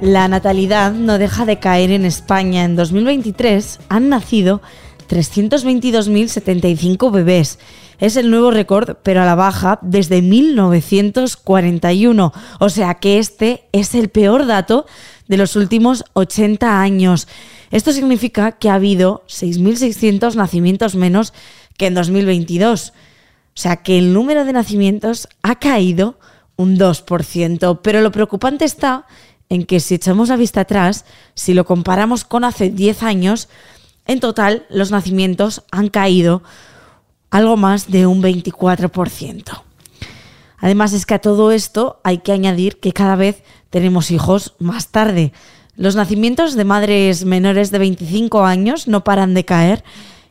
La natalidad no deja de caer en España. En 2023 han nacido 322.075 bebés. Es el nuevo récord, pero a la baja, desde 1941. O sea que este es el peor dato de los últimos 80 años. Esto significa que ha habido 6.600 nacimientos menos que en 2022. O sea que el número de nacimientos ha caído un 2%. Pero lo preocupante está en que si echamos la vista atrás, si lo comparamos con hace 10 años, en total los nacimientos han caído algo más de un 24%. Además es que a todo esto hay que añadir que cada vez tenemos hijos más tarde. Los nacimientos de madres menores de 25 años no paran de caer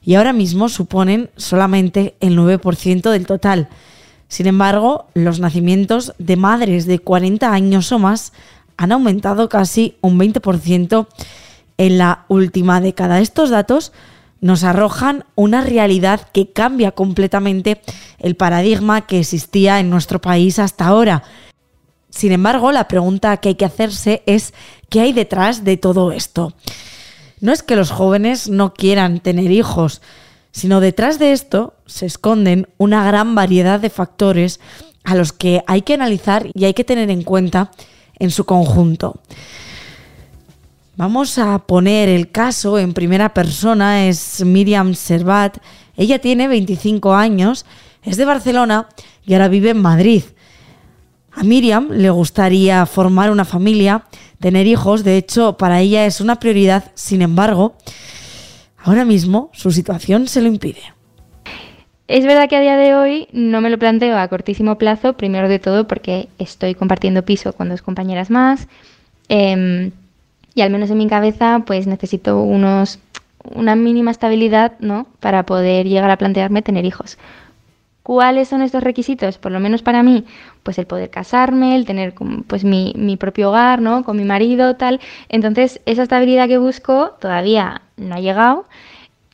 y ahora mismo suponen solamente el 9% del total. Sin embargo, los nacimientos de madres de 40 años o más han aumentado casi un 20% en la última década. Estos datos nos arrojan una realidad que cambia completamente el paradigma que existía en nuestro país hasta ahora. Sin embargo, la pregunta que hay que hacerse es ¿qué hay detrás de todo esto? No es que los jóvenes no quieran tener hijos, sino detrás de esto se esconden una gran variedad de factores a los que hay que analizar y hay que tener en cuenta en su conjunto. Vamos a poner el caso en primera persona, es Miriam Servat. Ella tiene 25 años, es de Barcelona y ahora vive en Madrid. A Miriam le gustaría formar una familia, tener hijos, de hecho para ella es una prioridad, sin embargo, ahora mismo su situación se lo impide. Es verdad que a día de hoy no me lo planteo a cortísimo plazo, primero de todo porque estoy compartiendo piso con dos compañeras más em, y al menos en mi cabeza pues necesito unos, una mínima estabilidad ¿no? para poder llegar a plantearme tener hijos. ¿Cuáles son estos requisitos? Por lo menos para mí, pues el poder casarme, el tener pues mi, mi propio hogar, ¿no? Con mi marido, tal. Entonces, esa estabilidad que busco todavía no ha llegado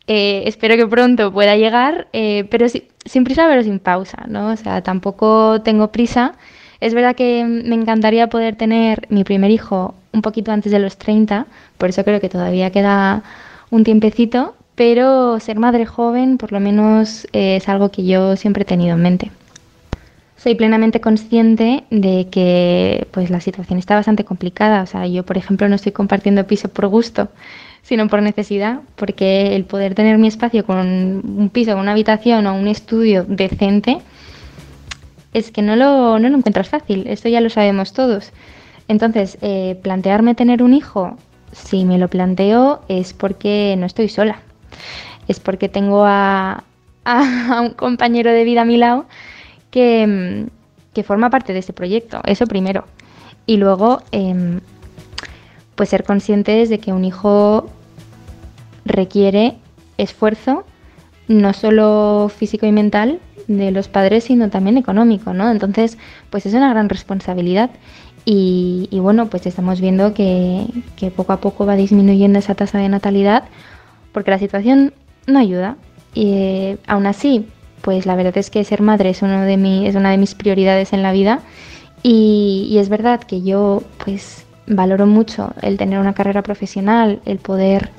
eh, espero que pronto pueda llegar, eh, pero sin prisa pero sin pausa, ¿no? O sea, tampoco tengo prisa. Es verdad que me encantaría poder tener mi primer hijo un poquito antes de los 30, por eso creo que todavía queda un tiempecito, pero ser madre joven por lo menos eh, es algo que yo siempre he tenido en mente. Soy plenamente consciente de que pues la situación está bastante complicada, o sea, yo por ejemplo no estoy compartiendo piso por gusto, sino por necesidad, porque el poder tener mi espacio con un piso, una habitación o un estudio decente, es que no lo, no lo encuentras fácil, esto ya lo sabemos todos. Entonces, eh, plantearme tener un hijo, si me lo planteo, es porque no estoy sola, es porque tengo a, un compañero de vida a mi lado que, que forma parte de este proyecto, eso primero. Y luego, em, pues ser conscientes de que un hijo requiere esfuerzo, no solo físico y mental de los padres, sino también económico, ¿no? Entonces, pues es una gran responsabilidad. Y, bueno, pues estamos viendo que, poco a poco va disminuyendo esa tasa de natalidad porque la situación no ayuda. Y eh, aún así, pues la verdad es que ser madre es, uno de es una de mis prioridades en la vida. Y, y es verdad que yo, pues valoro mucho el tener una carrera profesional, el poder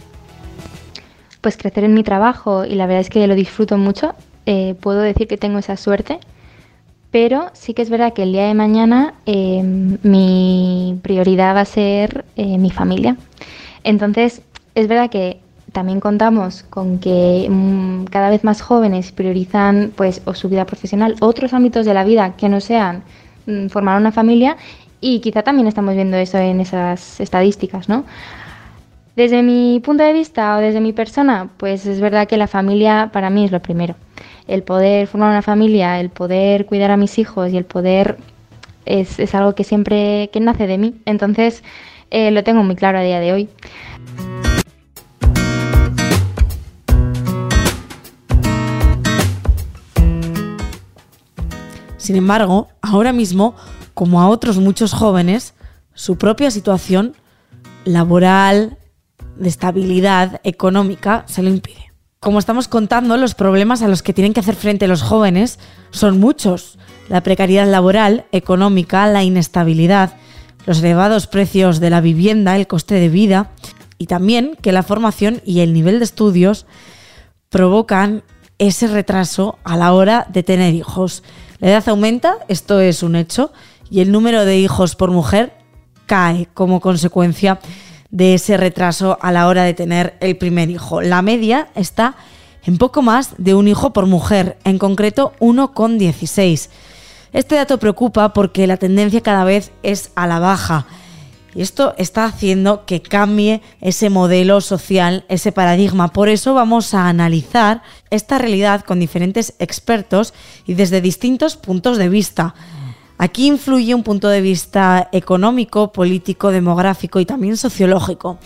pues crecer en mi trabajo y la verdad es que lo disfruto mucho. Eh, puedo decir que tengo esa suerte, pero sí que es verdad que el día de mañana em, mi prioridad va a ser eh, mi familia. Entonces, es verdad que también contamos con que mm, cada vez más jóvenes priorizan pues o su vida profesional, otros ámbitos de la vida que no sean mm, formar una familia y quizá también estamos viendo eso en esas estadísticas, ¿no? Desde mi punto de vista o desde mi persona, pues es verdad que la familia para mí es lo primero. El poder formar una familia, el poder cuidar a mis hijos y el poder es, algo que siempre que nace de mí. Entonces eh, lo tengo muy claro a día de hoy. Sin embargo, ahora mismo como a otros muchos jóvenes, su propia situación laboral, de estabilidad económica, se lo impide. Como estamos contando, los problemas a los que tienen que hacer frente los jóvenes son muchos. La precariedad laboral, económica, la inestabilidad. los elevados precios de la vivienda, el coste de vida y también que la formación y el nivel de estudios provocan ese retraso a la hora de tener hijos. La edad aumenta, esto es un hecho, y el número de hijos por mujer cae como consecuencia de ese retraso a la hora de tener el primer hijo. La media está en poco más de un hijo por mujer, en concreto 1,16. Este dato preocupa porque la tendencia cada vez es a la baja. Y esto está haciendo que cambie ese modelo social, ese paradigma. Por eso vamos a analizar esta realidad con diferentes expertos y desde distintos puntos de vista. Aquí influye un punto de vista económico, político, demográfico y también sociológico.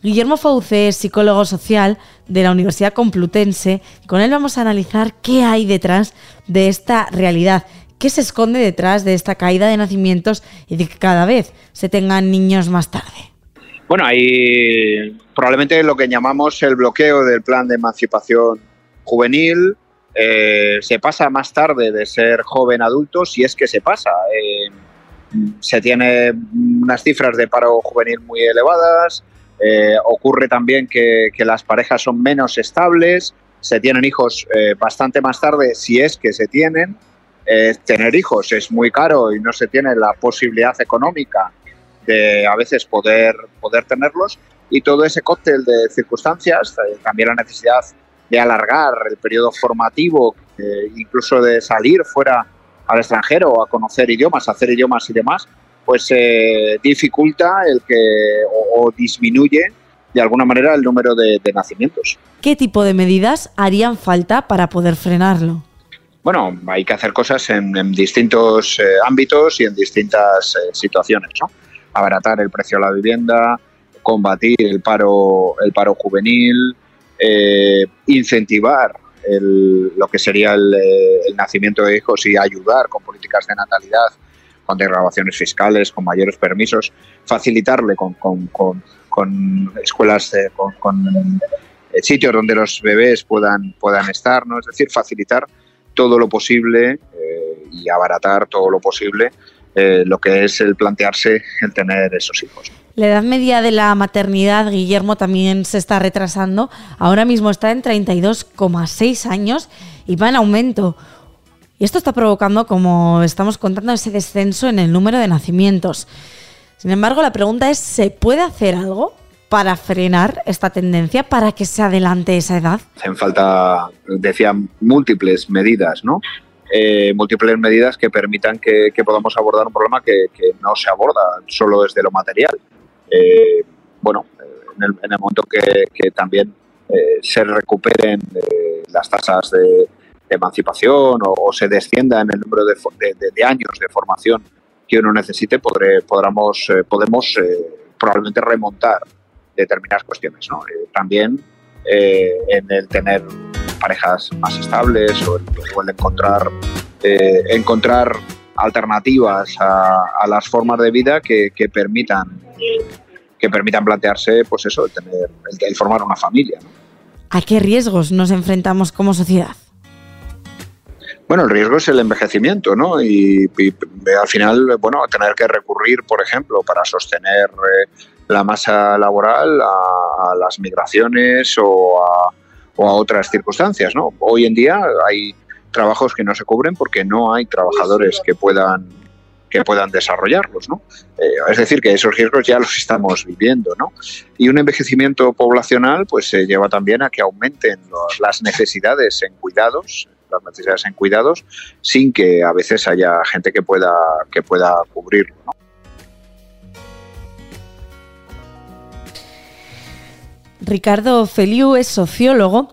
Guillermo Fauce es psicólogo social de la Universidad Complutense. Con él vamos a analizar qué hay detrás de esta realidad, qué se esconde detrás de esta caída de nacimientos y de que cada vez se tengan niños más tarde. Bueno, hay probablemente lo que llamamos el bloqueo del plan de emancipación juvenil. Eh, se pasa más tarde de ser joven adulto, si es que se pasa. Eh, se tiene unas cifras de paro juvenil muy elevadas, eh, ocurre también que, las parejas son menos estables, se tienen hijos eh, bastante más tarde, si es que se tienen. Eh, tener hijos es muy caro y no se tiene la posibilidad económica de a veces poder, poder tenerlos. Y todo ese cóctel de circunstancias, también la necesidad de alargar el periodo formativo, incluso de salir fuera al extranjero a conocer idiomas, hacer idiomas y demás, pues eh, dificulta el que o, disminuye de alguna manera el número de, nacimientos. ¿Qué tipo de medidas harían falta para poder frenarlo? Bueno, hay que hacer cosas en, distintos eh, ámbitos y en distintas eh, situaciones, ¿no? Abaratar el precio de la vivienda, combatir el paro, el paro juvenil, incentivar lo que sería el, el, nacimiento de hijos y ayudar con políticas de natalidad con desgrabaciones fiscales, con mayores permisos, facilitarle con, escuelas, con, eh, sitios donde los bebés puedan, puedan estar, ¿no? es decir, facilitar todo lo posible eh, y abaratar todo lo posible eh, lo que es el plantearse el tener esos hijos. La edad media de la maternidad, Guillermo, también se está retrasando. Ahora mismo está en 32,6 años y va en aumento. Y esto está provocando, como estamos contando, ese descenso en el número de nacimientos. Sin embargo, la pregunta es, ¿se puede hacer algo para frenar esta tendencia, para que se adelante esa edad? Hacen falta, decía, múltiples medidas, ¿no? Eh, múltiples medidas que permitan que, podamos abordar un problema que, no se aborda solo desde lo material. Eh, bueno, en el, momento que, también eh, se recuperen las tasas de, emancipación o, se descienda en el número de, años de formación que uno necesite, eh, podemos eh, probablemente remontar determinadas cuestiones. Eh, también en el tener parejas más estables o el, encontrar, encontrar alternativas a, las formas de vida que, permitan que permitan plantearse pues eso el tener el, formar una familia ¿A qué riesgos nos enfrentamos como sociedad? Bueno, el riesgo es el envejecimiento, ¿no? Y, al final, bueno, tener que recurrir, por ejemplo, para sostener eh, la masa laboral a, las migraciones o a, otras circunstancias, ¿no? Hoy en día hay trabajos que no se cubren porque no hay trabajadores que puedan que puedan desarrollarlos, ¿no? Eh, es decir, que esos riesgos ya los estamos viviendo, ¿no? Y un envejecimiento poblacional, pues se lleva también a que aumenten las necesidades en cuidados, las necesidades en cuidados sin que a veces haya gente que pueda, que pueda cubrirlo. Ricardo Feliu es sociólogo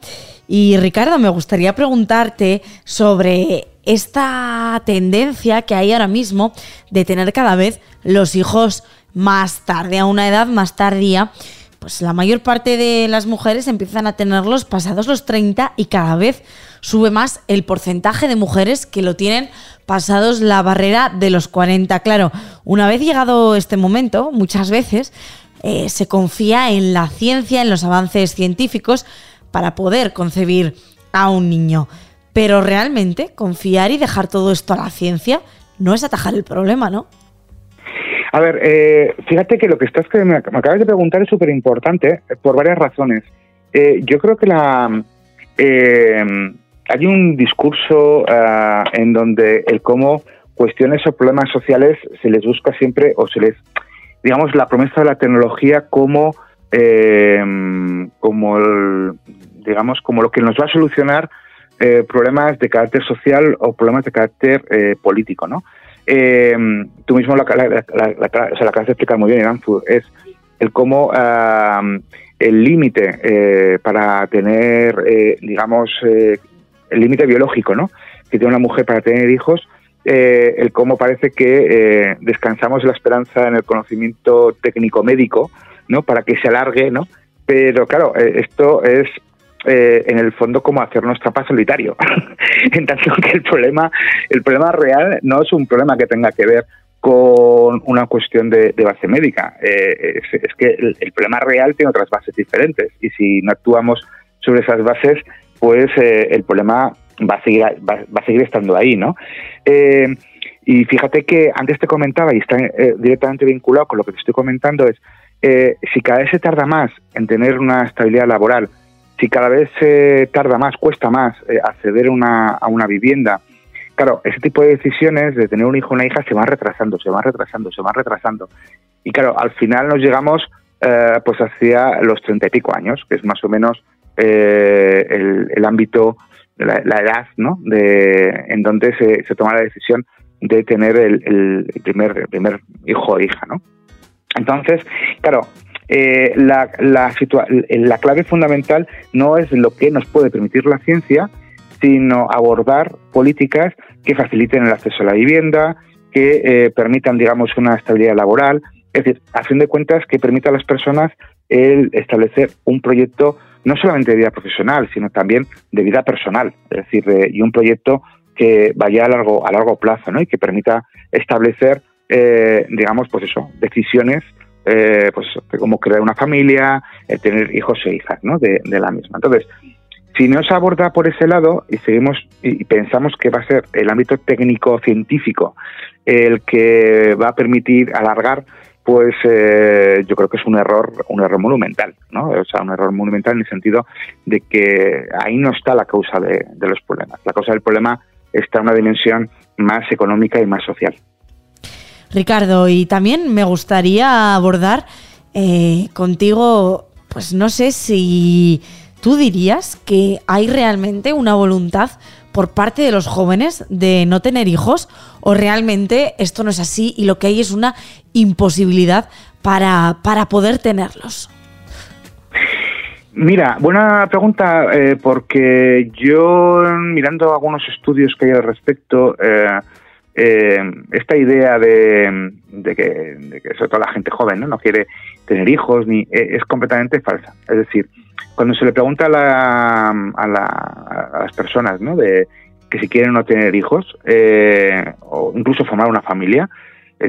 y Ricardo, me gustaría preguntarte sobre esta tendencia que hay ahora mismo de tener cada vez los hijos más tarde, a una edad más tardía. Pues la mayor parte de las mujeres empiezan a tenerlos pasados los 30 y cada vez sube más el porcentaje de mujeres que lo tienen pasados la barrera de los 40. Claro, una vez llegado este momento, muchas veces eh, se confía en la ciencia, en los avances científicos para poder concebir a un niño. Pero realmente confiar y dejar todo esto a la ciencia no es atajar el problema, ¿no? A ver, eh, fíjate que lo que estás que me, acabas de preguntar es súper importante eh, por varias razones. Eh, yo creo que la hay un discurso ah, en donde el cómo cuestiones o problemas sociales se les busca siempre o se les, digamos, la promesa de la tecnología como, como digamos, como lo que nos va a solucionar problemas de carácter social o problemas de carácter político, ¿no? Eh, tú mismo la, la, acabas de explicar muy bien, Iranzu, es el cómo el límite eh, para tener, eh, digamos, eh, el límite biológico, ¿no? Que tiene una mujer para tener hijos, el cómo parece que descansamos la esperanza en el conocimiento técnico médico, ¿no? Para que se alargue, ¿no? Pero claro, esto es eh, en el fondo como hacernos trapa solitario. en tanto que el problema, el problema real no es un problema que tenga que ver con una cuestión de, base médica. Eh, es, que el, problema real tiene otras bases diferentes y si no actuamos sobre esas bases, pues eh, el problema va a seguir va, a seguir estando ahí, ¿no? y fíjate que antes te comentaba y está directamente vinculado con lo que te estoy comentando es si cada vez se tarda más en tener una estabilidad laboral si cada vez se tarda más, cuesta más eh, acceder a una vivienda, claro, ese tipo de decisiones de tener un hijo o una hija se van retrasando, se van retrasando, se van retrasando. Y claro, al final nos llegamos eh, pues hacia los treinta y pico años, que es más o menos eh, el, ámbito, la, la, edad, ¿no? De, en donde se, se toma la decisión de tener el, el, primer, primer hijo o hija, ¿no? Entonces, claro, eh, la, la, la clave fundamental no es lo que nos puede permitir la ciencia, sino abordar políticas que faciliten el acceso a la vivienda, que eh, permitan, digamos, una estabilidad laboral, es decir, a fin de cuentas, que permita a las personas el establecer un proyecto no solamente de vida profesional, sino también de vida personal, es decir, y un proyecto que vaya a largo a largo plazo, ¿no? Y que permita establecer, eh, digamos, pues eso, decisiones eh, pues como crear una familia, eh, tener hijos e hijas, ¿no? De, la misma. Entonces, si no se aborda por ese lado y seguimos y pensamos que va a ser el ámbito técnico científico el que va a permitir alargar pues eh, yo creo que es un error un error monumental no o sea un error monumental en el sentido de que ahí no está la causa de los problemas. La causa del problema está en una dimensión más económica y más social. Ricardo, y también me gustaría abordar eh, contigo, pues no sé si tú dirías que hay realmente una voluntad por parte de los jóvenes de no tener hijos o realmente esto no es así y lo que hay es una imposibilidad para, para poder tenerlos. Mira, buena pregunta, eh, porque yo mirando algunos estudios que hay al respecto, eh, eh, esta idea de, que, sobre todo la gente joven no, no quiere tener hijos ni es completamente falsa. Es decir, cuando se le pregunta a, a, las personas ¿no? de que si quieren o no tener hijos eh, o incluso formar una familia,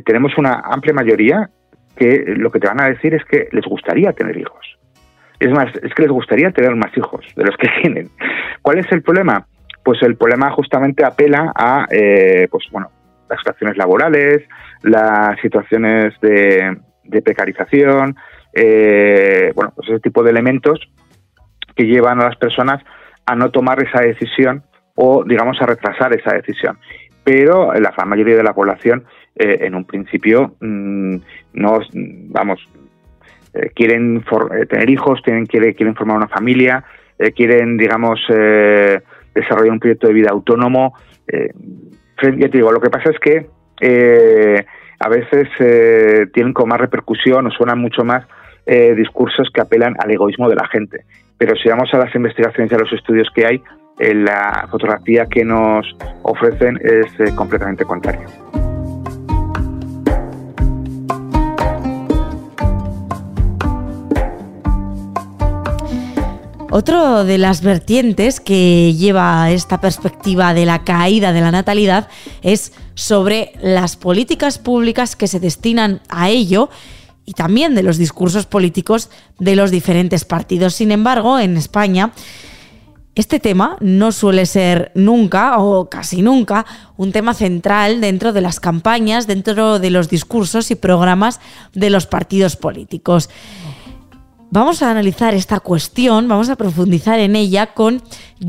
tenemos una amplia mayoría que lo que te van a decir es que les gustaría tener hijos. Es más, es que les gustaría tener más hijos de los que tienen. ¿Cuál es el problema? Pues el problema justamente apela a, pues bueno, las situaciones laborales, las situaciones de, precarización, eh, bueno, pues ese tipo de elementos que llevan a las personas a no tomar esa decisión o, digamos, a retrasar esa decisión. Pero la mayoría de la población, eh, en un principio, mm, no, vamos, eh, quieren tener hijos, tienen, quieren, quieren formar una familia, quieren, digamos, desarrollar un proyecto de vida autónomo ya te digo, lo que pasa es que eh, a veces eh, tienen como más repercusión o suenan mucho más eh, discursos que apelan al egoísmo de la gente. Pero si vamos a las investigaciones y a los estudios que hay, la fotografía que nos ofrecen es completamente contraria. Otro de las vertientes que lleva esta perspectiva de la caída de la natalidad es sobre las políticas públicas que se destinan a ello y también de los discursos políticos de los diferentes partidos. Sin embargo, en España Este tema no suele ser nunca o casi nunca un tema central dentro de las campañas, dentro de los discursos y programas de los partidos políticos. Vamos a analizar esta cuestión, vamos a profundizar en ella con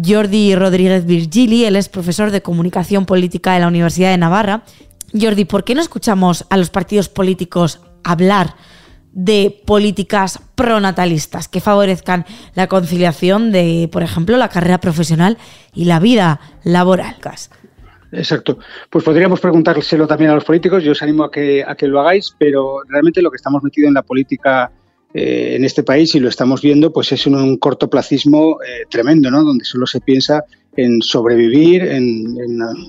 Jordi Rodríguez Virgili, él es profesor de comunicación política de la Universidad de Navarra. Jordi, ¿por qué no escuchamos a los partidos políticos hablar de políticas pronatalistas que favorezcan la conciliación de, por ejemplo, la carrera profesional y la vida laboral. Exacto. Pues podríamos preguntárselo también a los políticos. Yo os animo a que, a que lo hagáis, pero realmente lo que estamos metidos en la política eh, en este país y lo estamos viendo, pues es un, cortoplacismo eh, tremendo, ¿no? Donde solo se piensa en sobrevivir, en,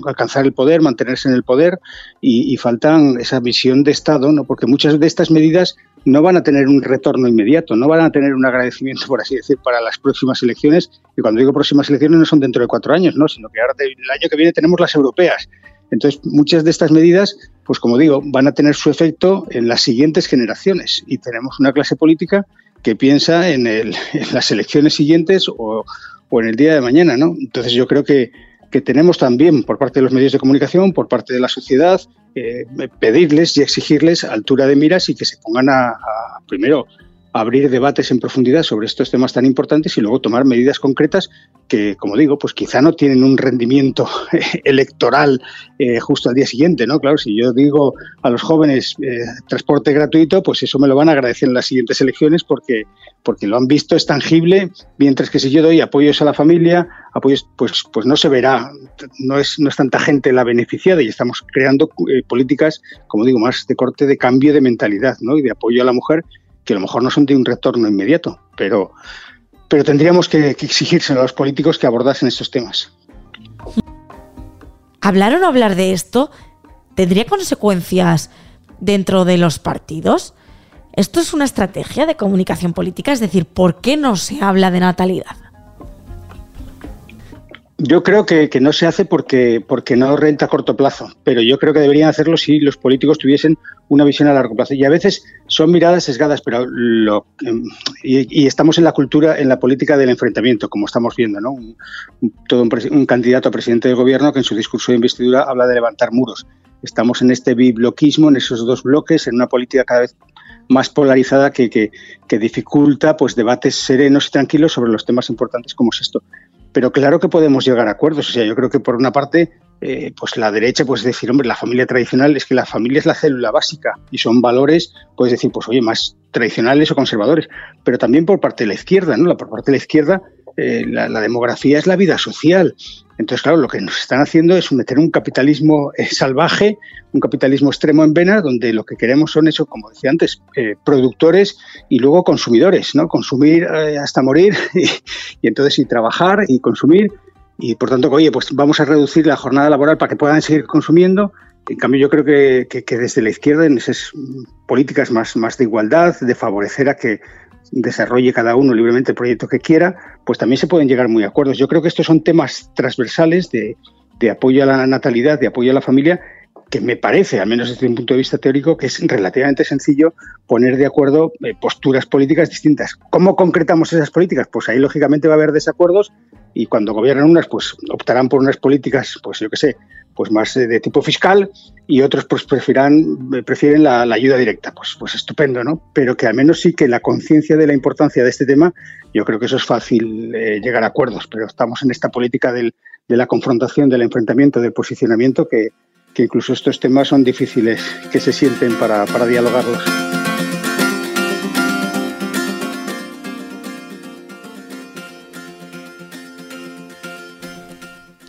alcanzar el poder, mantenerse en el poder y, y, faltan esa visión de Estado, ¿no? Porque muchas de estas medidas no van a tener un retorno inmediato, no van a tener un agradecimiento, por así decir, para las próximas elecciones. Y cuando digo próximas elecciones no son dentro de cuatro años, ¿no? sino que ahora el año que viene tenemos las europeas. Entonces, muchas de estas medidas, pues como digo, van a tener su efecto en las siguientes generaciones. Y tenemos una clase política que piensa en, las elecciones siguientes o, o, en el día de mañana, ¿no? Entonces, yo creo que, que tenemos también por parte de los medios de comunicación, por parte de la sociedad, eh, pedirles y exigirles altura de miras y que se pongan a, a primero abrir debates en profundidad sobre estos temas tan importantes y luego tomar medidas concretas que, como digo, pues quizá no tienen un rendimiento electoral eh, justo al día siguiente, ¿no? Claro, si yo digo a los jóvenes eh, transporte gratuito, pues eso me lo van a agradecer en las siguientes elecciones porque, porque lo han visto, es tangible, mientras que si yo doy apoyos a la familia, apoyos, pues, pues no se verá, no es, no es tanta gente la beneficiada y estamos creando eh, políticas, como digo, más de corte de cambio de mentalidad, ¿no? Y de apoyo a la mujer que a lo mejor no son de un retorno inmediato, pero, pero tendríamos que, que exigirse a los políticos que abordasen estos temas. ¿Hablar o no hablar de esto tendría consecuencias dentro de los partidos? ¿Esto es una estrategia de comunicación política? Es decir, ¿por qué no se habla de natalidad? Yo creo que, no se hace porque, porque no renta a corto plazo, pero yo creo que deberían hacerlo si los políticos tuviesen una visión a largo plazo. Y a veces son miradas sesgadas, pero lo, y, y, estamos en la cultura, en la política del enfrentamiento, como estamos viendo, ¿no? Un, todo un, un, candidato a presidente del gobierno que en su discurso de investidura habla de levantar muros. Estamos en este bibloquismo, en esos dos bloques, en una política cada vez más polarizada que, que, que dificulta pues debates serenos y tranquilos sobre los temas importantes como es esto pero claro que podemos llegar a acuerdos. O sea, yo creo que por una parte, eh, pues la derecha puede decir, hombre, la familia tradicional es que la familia es la célula básica y son valores, puedes decir, pues oye, más tradicionales o conservadores. Pero también por parte de la izquierda, ¿no? Por parte de la izquierda, eh, la, la, demografía es la vida social. Entonces, claro, lo que nos están haciendo es meter un capitalismo eh, salvaje, un capitalismo extremo en vena, donde lo que queremos son eso, como decía antes, eh, productores y luego consumidores, ¿no? Consumir eh, hasta morir y, entonces y trabajar y consumir y por tanto, oye, pues vamos a reducir la jornada laboral para que puedan seguir consumiendo. En cambio, yo creo que, que, que desde la izquierda, en esas políticas más, más de igualdad, de favorecer a que desarrolle cada uno libremente el proyecto que quiera, pues también se pueden llegar muy a acuerdos. Yo creo que estos son temas transversales de, de apoyo a la natalidad, de apoyo a la familia, que me parece, al menos desde un punto de vista teórico, que es relativamente sencillo poner de acuerdo eh, posturas políticas distintas. ¿Cómo concretamos esas políticas? Pues ahí lógicamente va a haber desacuerdos y cuando gobiernan unas, pues optarán por unas políticas, pues yo qué sé, pues más de tipo fiscal y otros pues prefieren, prefieren la, ayuda directa. Pues, pues estupendo, ¿no? Pero que al menos sí que la conciencia de la importancia de este tema, yo creo que eso es fácil eh, llegar a acuerdos, pero estamos en esta política del, de la confrontación, del enfrentamiento, del posicionamiento, que, que incluso estos temas son difíciles que se sienten para, para dialogarlos.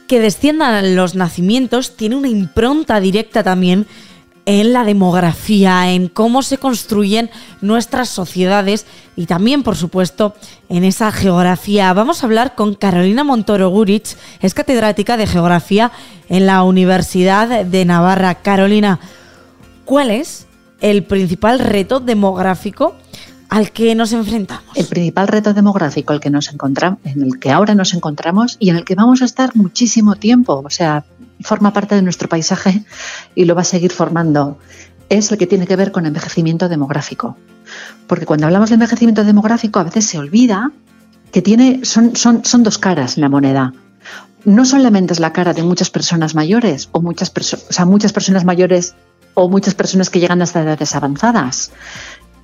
Que desciendan los nacimientos tiene una impronta directa también en la demografía, en cómo se construyen nuestras sociedades y también, por supuesto, en esa geografía. Vamos a hablar con Carolina Montoro Gurich, es catedrática de geografía en la Universidad de Navarra. Carolina, ¿cuál es el principal reto demográfico al que nos enfrentamos? El principal reto demográfico al que nos encontramos, en el que ahora nos encontramos y en el que vamos a estar muchísimo tiempo, o sea, forma parte de nuestro paisaje y lo va a seguir formando, es el que tiene que ver con envejecimiento demográfico. Porque cuando hablamos de envejecimiento demográfico a veces se olvida que tiene, son, son, son dos caras en la moneda. No solamente es la cara de muchas personas mayores o muchas, o sea, muchas personas mayores o muchas personas que llegan hasta edades avanzadas.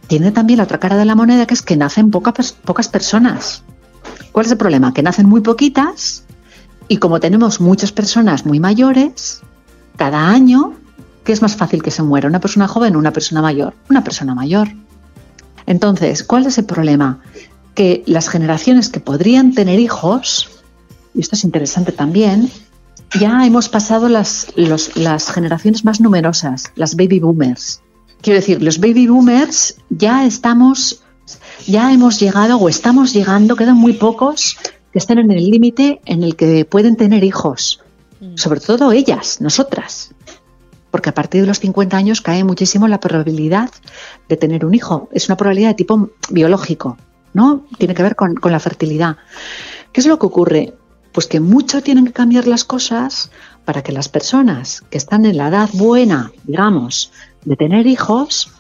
Tiene también la otra cara de la moneda que es que nacen pocas, personas. ¿Cuál es el problema? Que nacen muy poquitas y como tenemos muchas personas muy mayores, cada año, ¿qué es más fácil que se muera? ¿Una persona joven o una persona mayor? Una persona mayor. Entonces, ¿cuál es el problema? Que las generaciones que podrían tener hijos, y esto es interesante también, ya hemos pasado las, las generaciones más numerosas, las baby boomers. Quiero decir, los baby boomers ya estamos, ya hemos llegado o estamos llegando, quedan muy pocos que estén en el límite en el que pueden tener hijos. Mm. Sobre todo ellas, nosotras. Porque a partir de los 50 años cae muchísimo la probabilidad de tener un hijo. Es una probabilidad de tipo biológico, ¿no? Tiene que ver con, con la fertilidad. ¿Qué es lo que ocurre? Pues que mucho tienen que cambiar las cosas para que las personas que están en la edad buena, digamos, de tener hijos,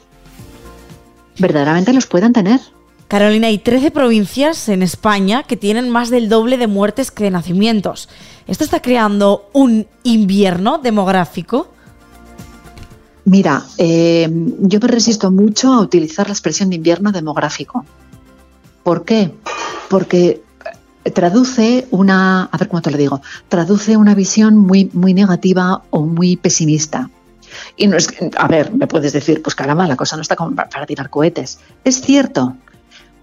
verdaderamente los puedan tener. Carolina, hay 13 provincias en España que tienen más del doble de muertes que de nacimientos. ¿Esto está creando un invierno demográfico? Mira, eh, yo me resisto mucho a utilizar la expresión de invierno demográfico. ¿Por qué? Porque traduce una, a ver cómo te lo digo, traduce una visión muy, muy negativa o muy pesimista. Y no es, a ver, me puedes decir, pues caramba, la cosa no está como para tirar cohetes. Es cierto.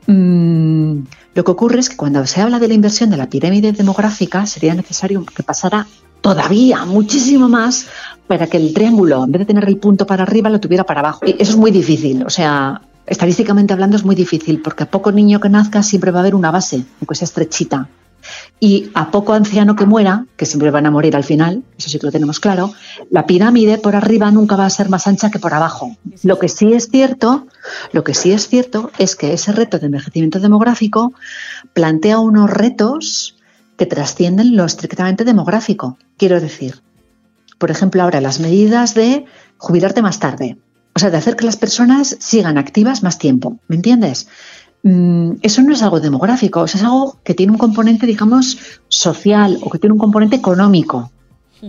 Mm, lo que ocurre es que cuando se habla de la inversión de la pirámide demográfica, sería necesario que pasara todavía muchísimo más para que el triángulo, en vez de tener el punto para arriba, lo tuviera para abajo. Y eso es muy difícil. O sea, estadísticamente hablando es muy difícil, porque a poco niño que nazca siempre va a haber una base, aunque sea estrechita. Y a poco anciano que muera, que siempre van a morir al final, eso sí que lo tenemos claro, la pirámide por arriba nunca va a ser más ancha que por abajo. Lo que sí es cierto, lo que sí es cierto es que ese reto de envejecimiento demográfico plantea unos retos que trascienden lo estrictamente demográfico. Quiero decir, por ejemplo, ahora las medidas de jubilarte más tarde, o sea, de hacer que las personas sigan activas más tiempo, ¿me entiendes? Mm, eso no es algo demográfico, es algo que tiene un componente, digamos, social o que tiene un componente económico.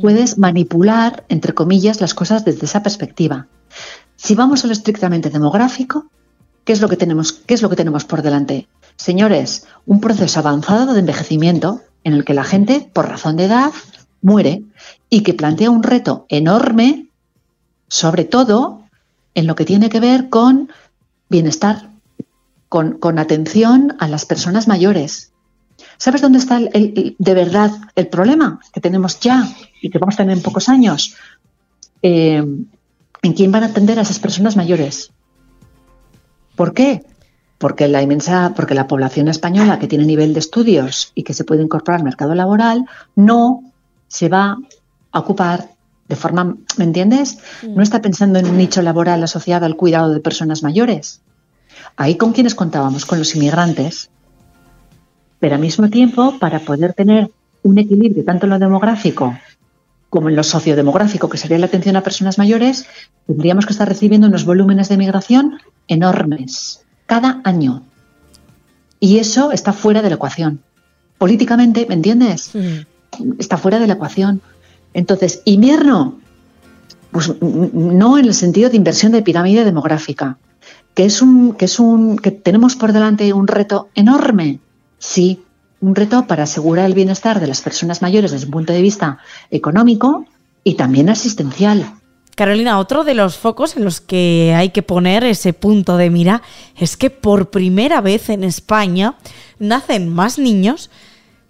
Puedes manipular, entre comillas, las cosas desde esa perspectiva. Si vamos a lo estrictamente demográfico, ¿qué es lo que tenemos, qué es lo que tenemos por delante? Señores, un proceso avanzado de envejecimiento en el que la gente, por razón de edad, muere y que plantea un reto enorme, sobre todo en lo que tiene que ver con bienestar, con, atención a las personas mayores. ¿Sabes dónde está el, de verdad el problema que tenemos ya y que vamos a tener en pocos años? Eh, ¿En quién van a atender a esas personas mayores? ¿Por qué? Porque la inmensa, porque la población española que tiene nivel de estudios y que se puede incorporar al mercado laboral no se va a ocupar de forma, ¿me entiendes? No mm. está pensando en un nicho laboral asociado al cuidado de personas mayores. Ahí con quienes contábamos, con los inmigrantes, pero al mismo tiempo, para poder tener un equilibrio tanto en lo demográfico como en lo sociodemográfico, que sería la atención a personas mayores, tendríamos que estar recibiendo unos volúmenes de migración enormes cada año. Y eso está fuera de la ecuación. Políticamente, ¿me entiendes? Está fuera de la ecuación. Entonces, invierno, pues no en el sentido de inversión de pirámide demográfica, que es un, que es un, que tenemos por delante un reto enorme, sí, un reto para asegurar el bienestar de las personas mayores desde un punto de vista económico y también asistencial. Carolina, otro de los focos en los que hay que poner ese punto de mira es que por primera vez en España nacen más niños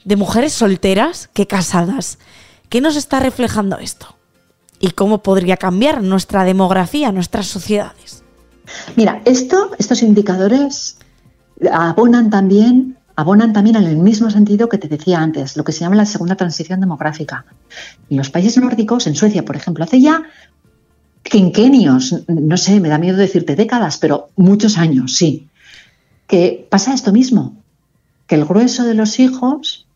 de mujeres solteras que casadas. ¿Qué nos está reflejando esto? ¿Y cómo podría cambiar nuestra demografía, nuestras sociedades? Mira, esto, estos indicadores abonan también, abonan también en el mismo sentido que te decía antes, lo que se llama la segunda transición demográfica. En los países nórdicos, en Suecia, por ejemplo, hace ya quinquenios, no sé, me da miedo decirte décadas, pero muchos años, sí, que pasa esto mismo, que el grueso de los hijos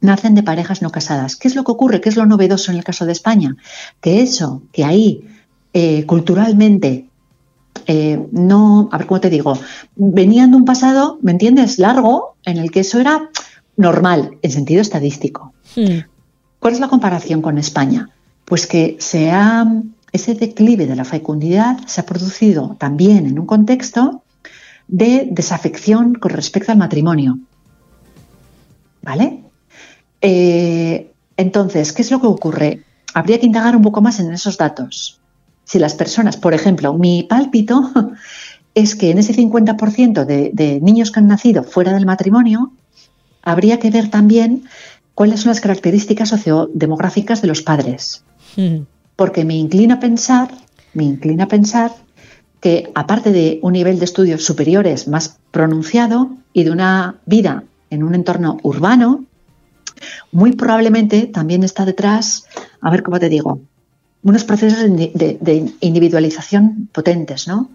nacen de parejas no casadas. ¿Qué es lo que ocurre? ¿Qué es lo novedoso en el caso de España? Que eso, que ahí eh, culturalmente eh, no, a ver cómo te digo, venían de un pasado, ¿me entiendes?, largo, en el que eso era normal, en sentido estadístico. Hmm. ¿Cuál es la comparación con España? Pues que se ha, ese declive de la fecundidad se ha producido también en un contexto de desafección con respecto al matrimonio. ¿Vale? Eh, entonces, ¿qué es lo que ocurre? Habría que indagar un poco más en esos datos. Si las personas, por ejemplo, mi pálpito es que en ese 50% de, de niños que han nacido fuera del matrimonio, habría que ver también cuáles son las características sociodemográficas de los padres. Hmm. Porque me inclina a pensar, me inclina a pensar que aparte de un nivel de estudios superiores más pronunciado y de una vida en un entorno urbano, muy probablemente también está detrás, a ver cómo te digo, unos procesos de, individualización potentes, ¿no?